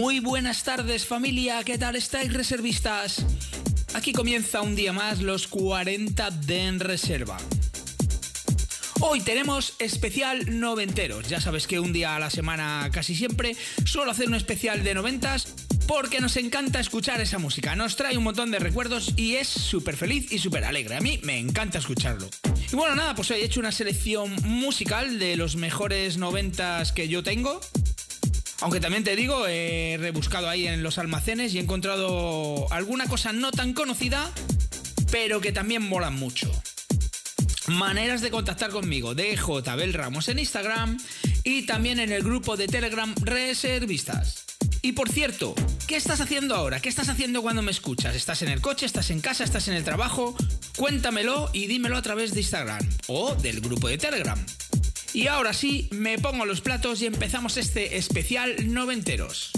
Muy buenas tardes familia, ¿qué tal estáis reservistas? Aquí comienza un día más los 40 de en reserva. Hoy tenemos especial noventeros. Ya sabes que un día a la semana casi siempre suelo hacer un especial de noventas porque nos encanta escuchar esa música. Nos trae un montón de recuerdos y es súper feliz y súper alegre. A mí me encanta escucharlo. Y bueno, nada, pues hoy he hecho una selección musical de los mejores noventas que yo tengo. Aunque también te digo, he rebuscado ahí en los almacenes y he encontrado alguna cosa no tan conocida, pero que también molan mucho. Maneras de contactar conmigo, DJ Bel Ramos en Instagram y también en el grupo de Telegram Reservistas. Y por cierto, ¿qué estás haciendo ahora? ¿Qué estás haciendo cuando me escuchas? ¿Estás en el coche? ¿Estás en casa? ¿Estás en el trabajo? Cuéntamelo y dímelo a través de Instagram o del grupo de Telegram. Y ahora sí, me pongo los platos y empezamos este especial noventeros.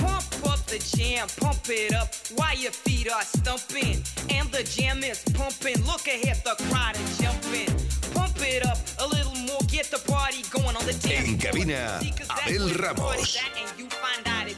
Pump up the jam, pump it up while your feet are stumping. And the jam is pumping. Look ahead, the crowd is jumping. Pump it up a little more, get the party going on the dance En cabina, Abel Ramos. and you find out if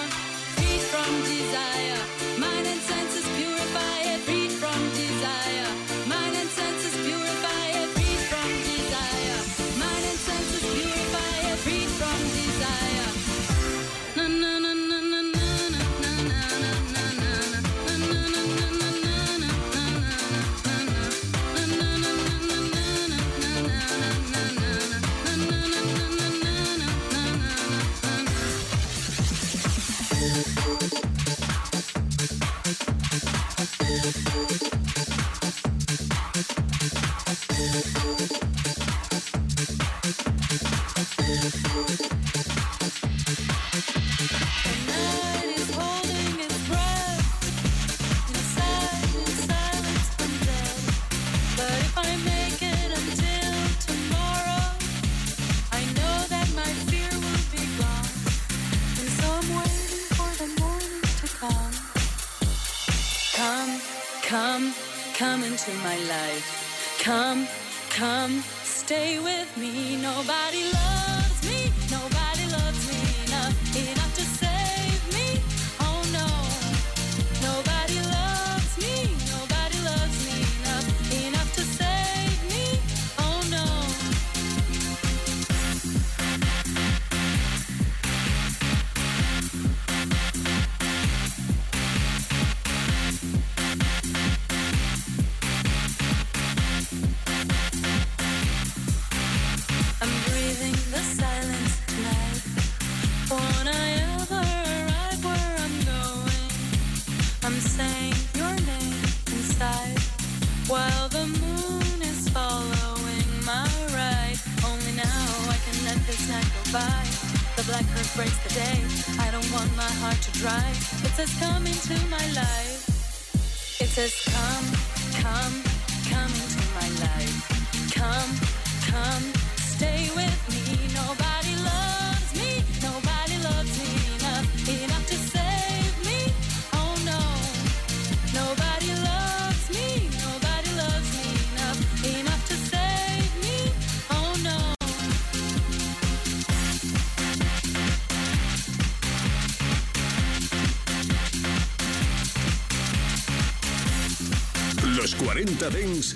from desire, come, stay with me. Nobody loves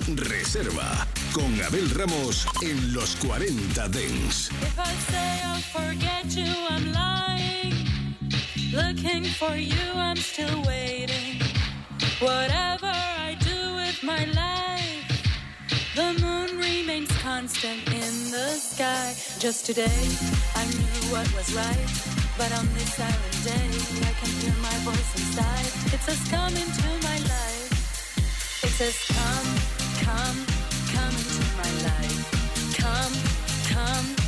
Reserva con Abel Ramos en los 40 Dents. If I say I'll forget you, I'm lying. Looking for you, I'm still waiting. Whatever I do with my life, the moon remains constant in the sky. Just today, I knew what was right. But on this silent day, I can hear my voice inside. It says, Come into my life. It says, Come. Come, come into my life. Come, come.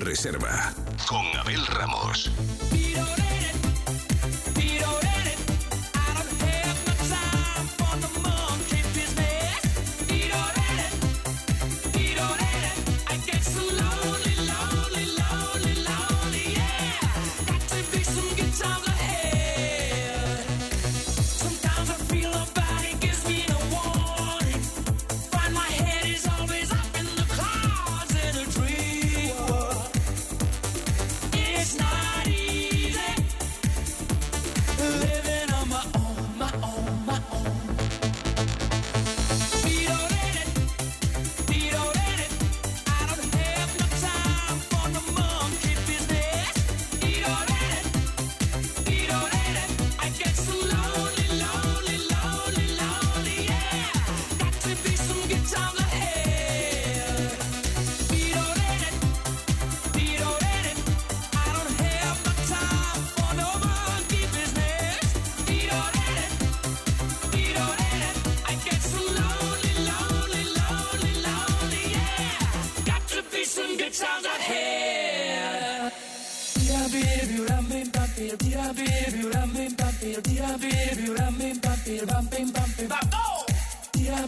Reserva con Abel Ramos.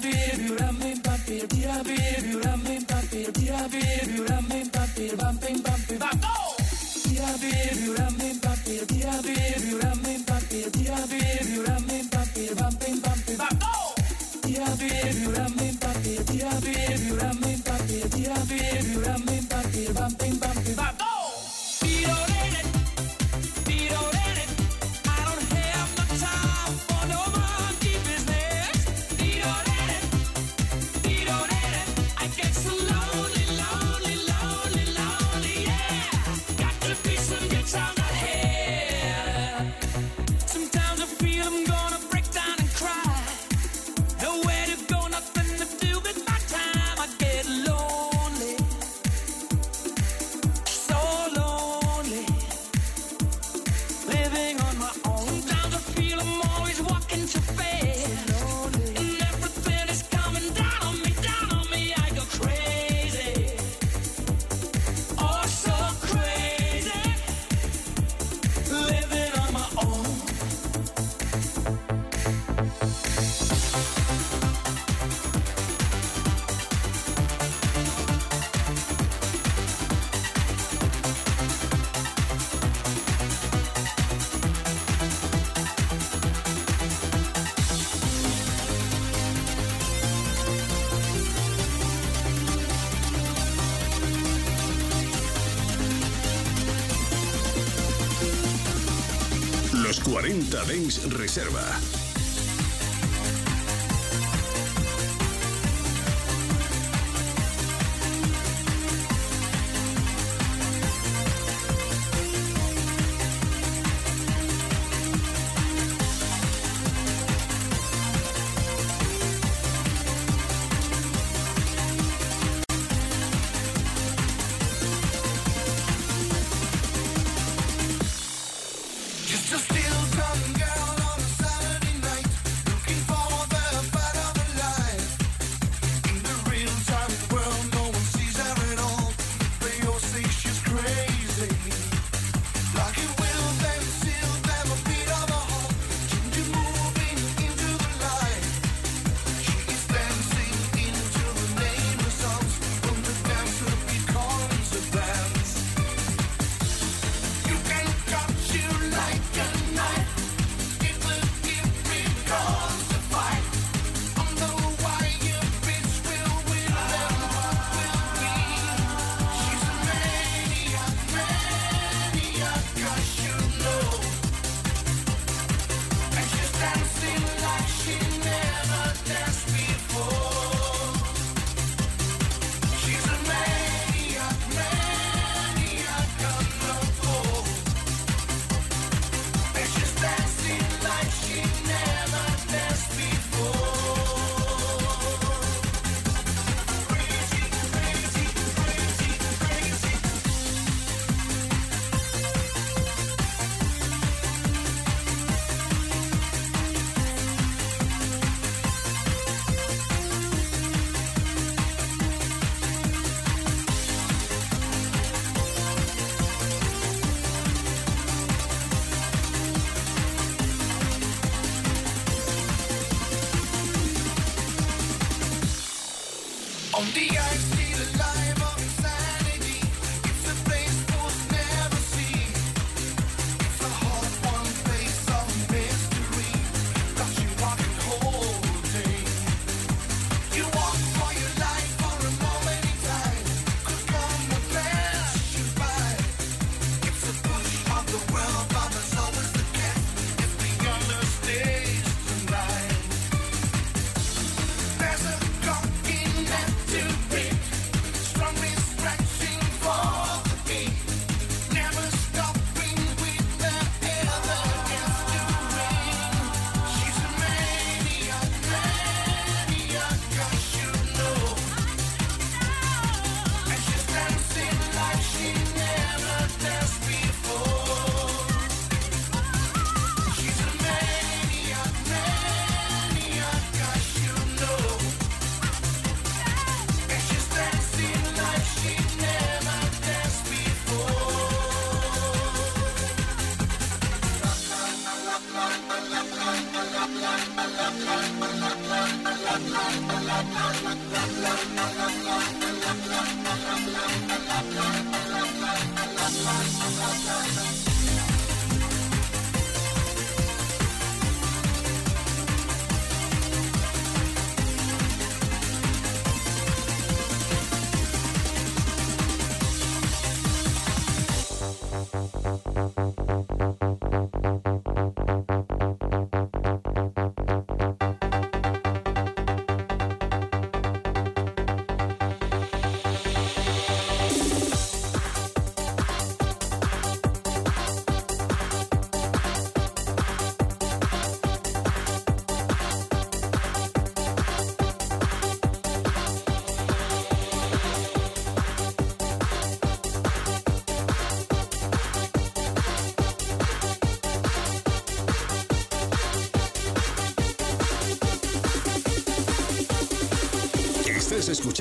Tira, baby, tira, Punta Dens Reserva.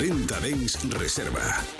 40 Dens Reserva.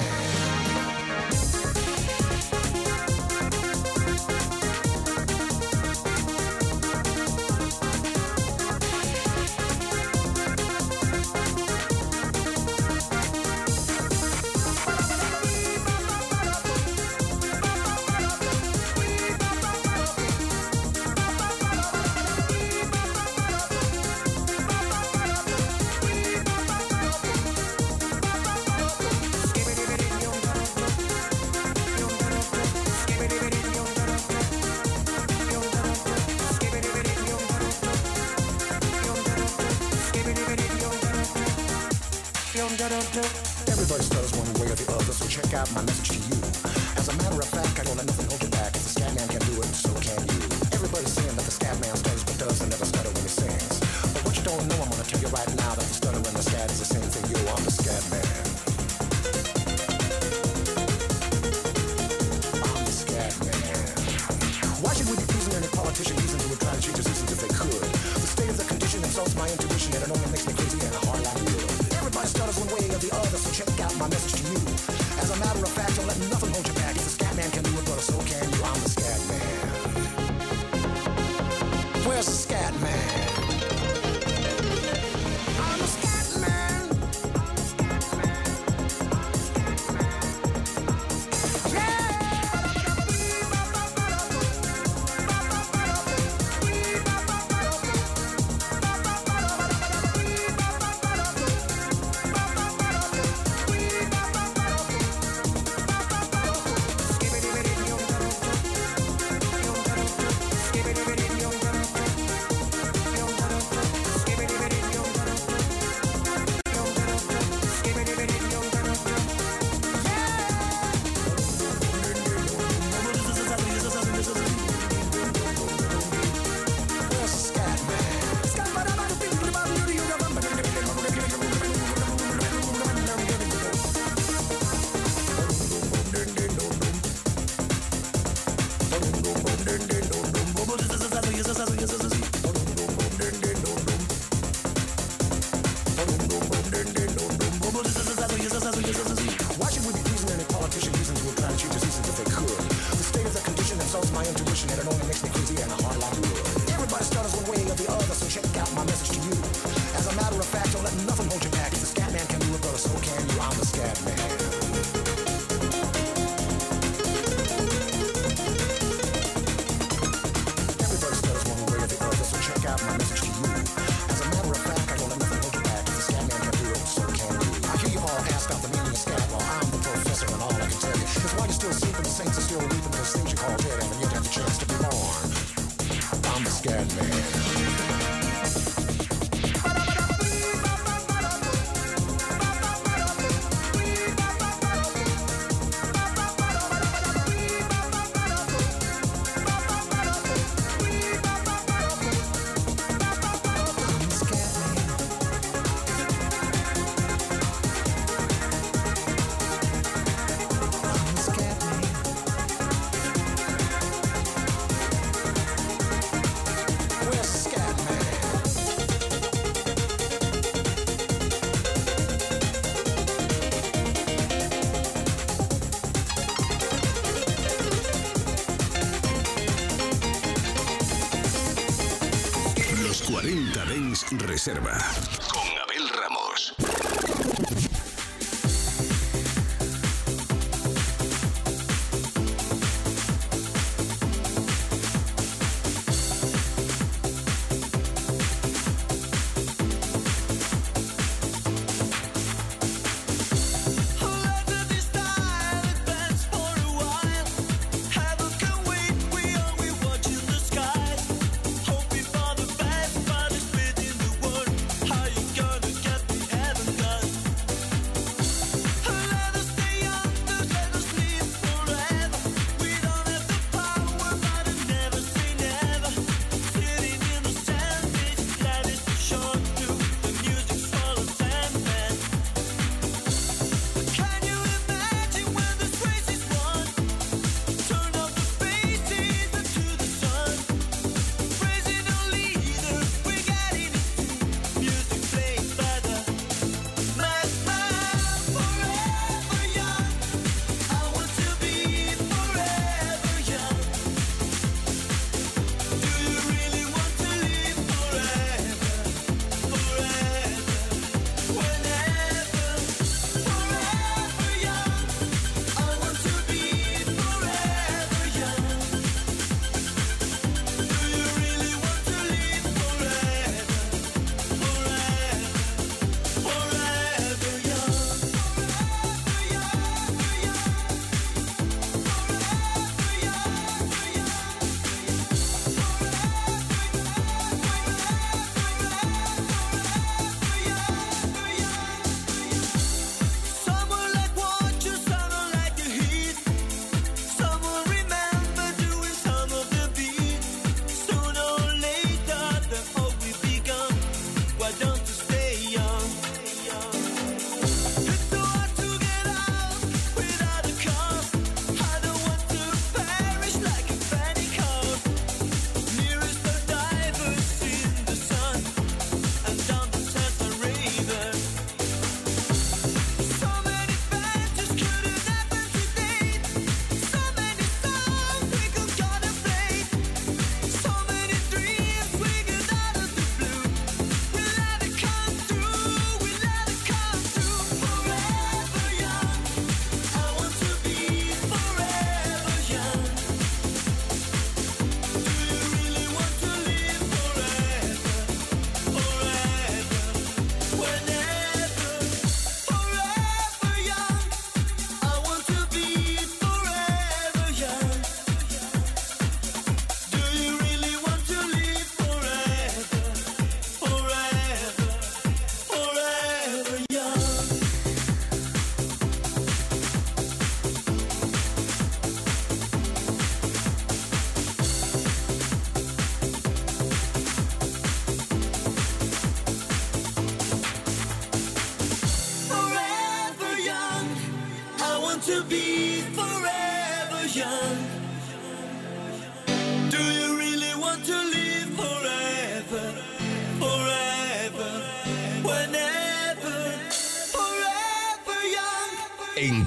Reserva.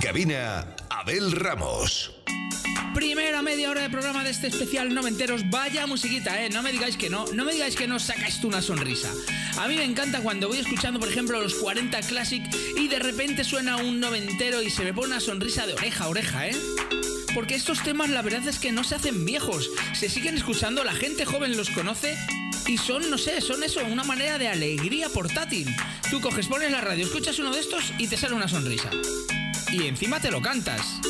Cabina, Abel Ramos. Primera media hora de programa de este especial noventeros. Vaya musiquita, ¿eh? No me digáis que no. No me digáis que no sacáis tú una sonrisa. A mí me encanta cuando voy escuchando, por ejemplo, los 40 Classic y de repente suena un noventero y se me pone una sonrisa de oreja a oreja, ¿eh? Porque estos temas la verdad es que no se hacen viejos. Se siguen escuchando, la gente joven los conoce y son, no sé, son eso, una manera de alegría portátil. Tú coges, pones la radio, escuchas uno de estos y te sale una sonrisa. Y encima te lo cantas.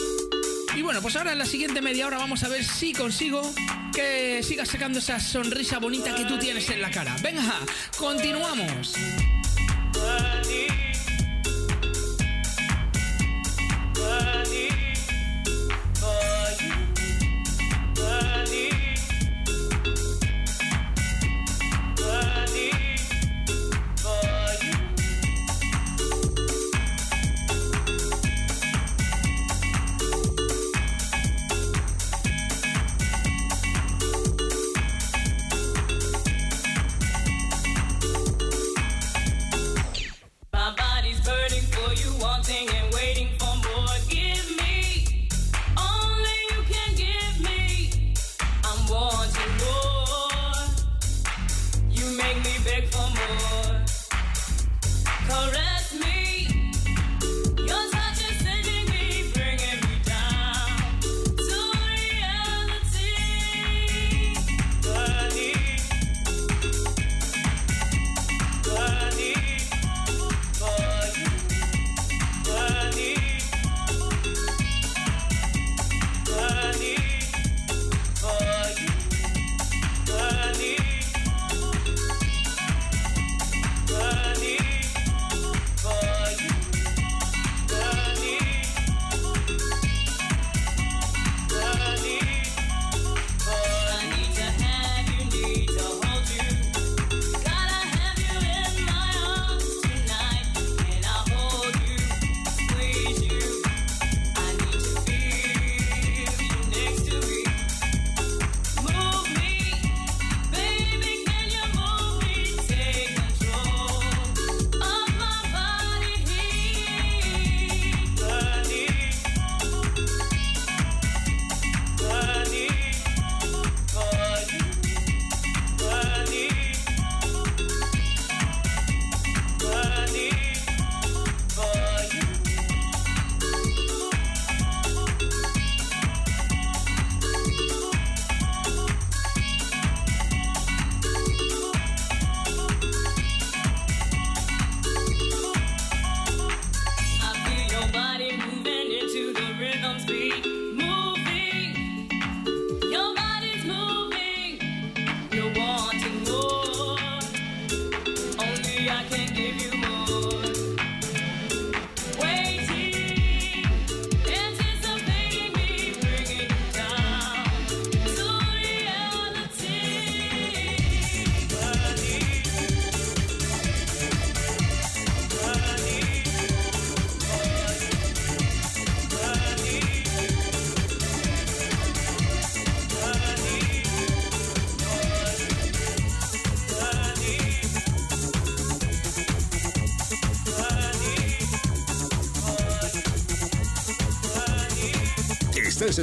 Y bueno, pues ahora en la siguiente media hora vamos a ver si consigo que sigas sacando esa sonrisa bonita que tú tienes en la cara. Venga, continuamos.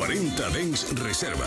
40 Dens Reserva.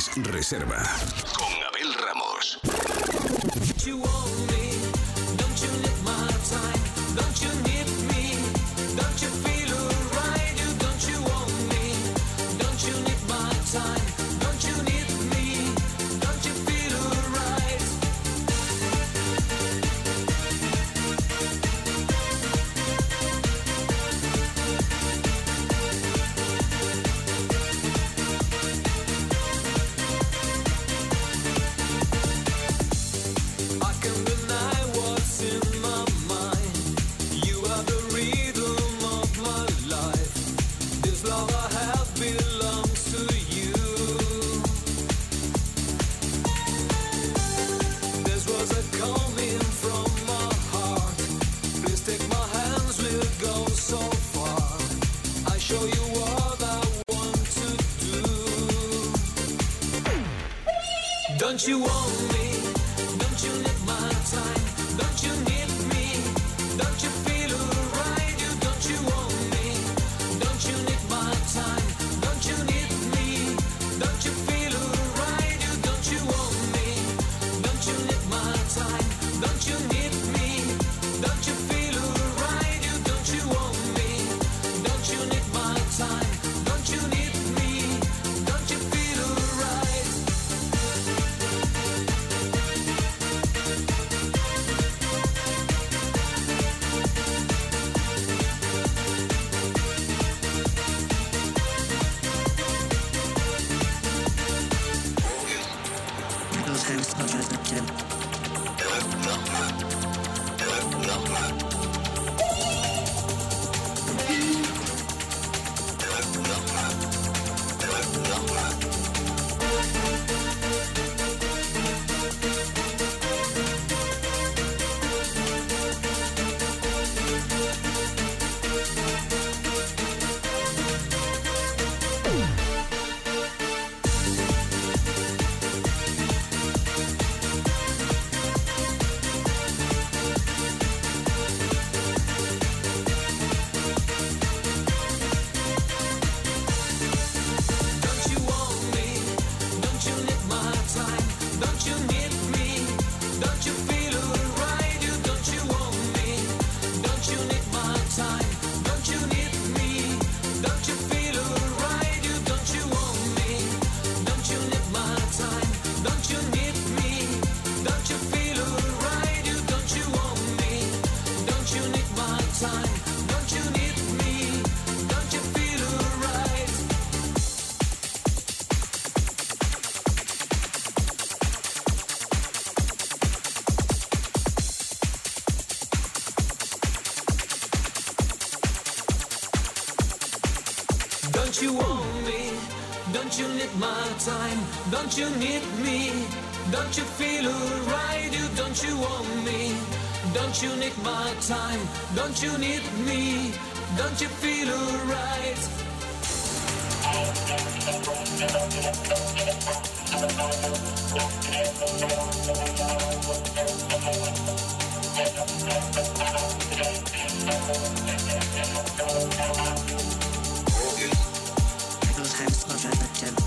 Reserva. Con Abel Ramos. Don't you need me? Don't you feel alright? You don't you want me? Don't you need my time? Don't you need me? Don't you feel alright? Morgen, du rennst nur für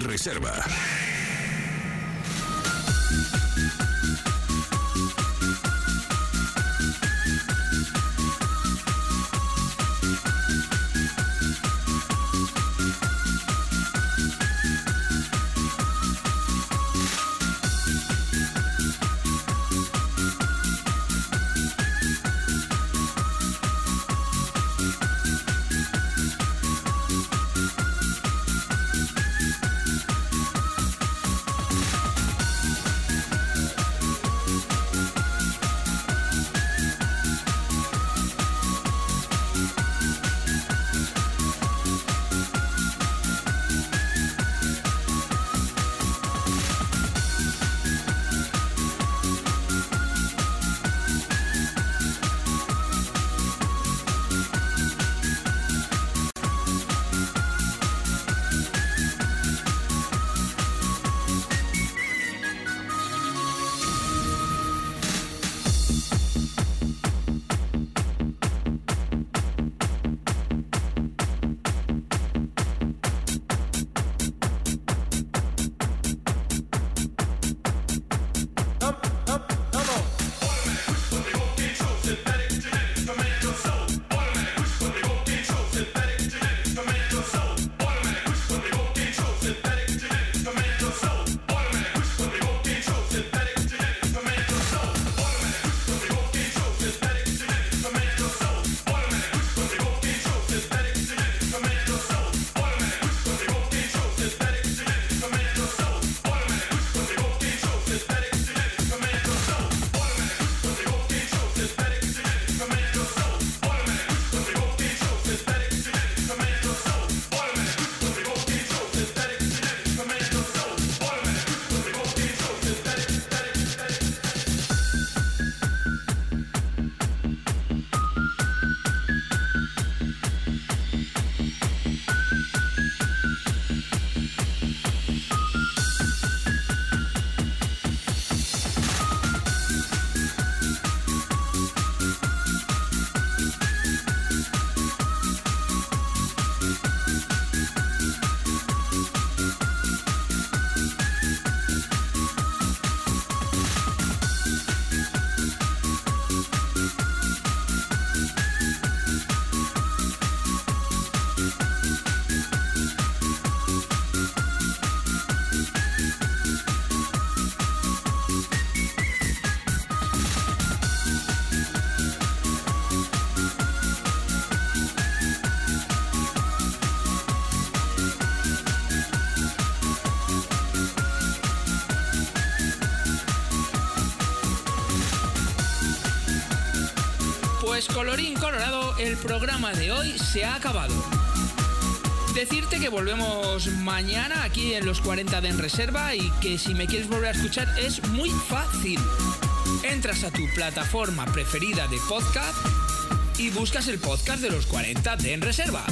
Reserva. El programa de hoy se ha acabado. Decirte que volvemos mañana aquí en los 40 de En Reserva y que si me quieres volver a escuchar es muy fácil. Entras a tu plataforma preferida de podcast y buscas el podcast de los 40 de En Reserva.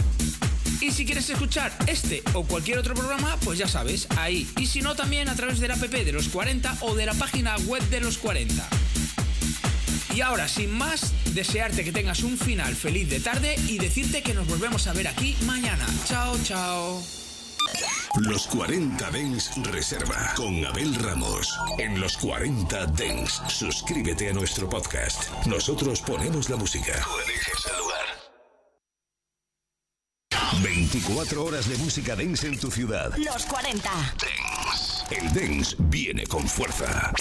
Y si quieres escuchar este o cualquier otro programa, pues ya sabes, ahí. Y si no, también a través del app de los 40 o de la página web de los 40. Y ahora, sin más, desearte que tengas un final feliz de tarde y decirte que nos volvemos a ver aquí mañana. Chao, chao. Los 40 Dens Reserva con Abel Ramos. En los 40 Dens, suscríbete a nuestro podcast. Nosotros ponemos la música. Tú eliges el lugar. 24 horas de música dance en tu ciudad. Los 40. El dance viene con fuerza.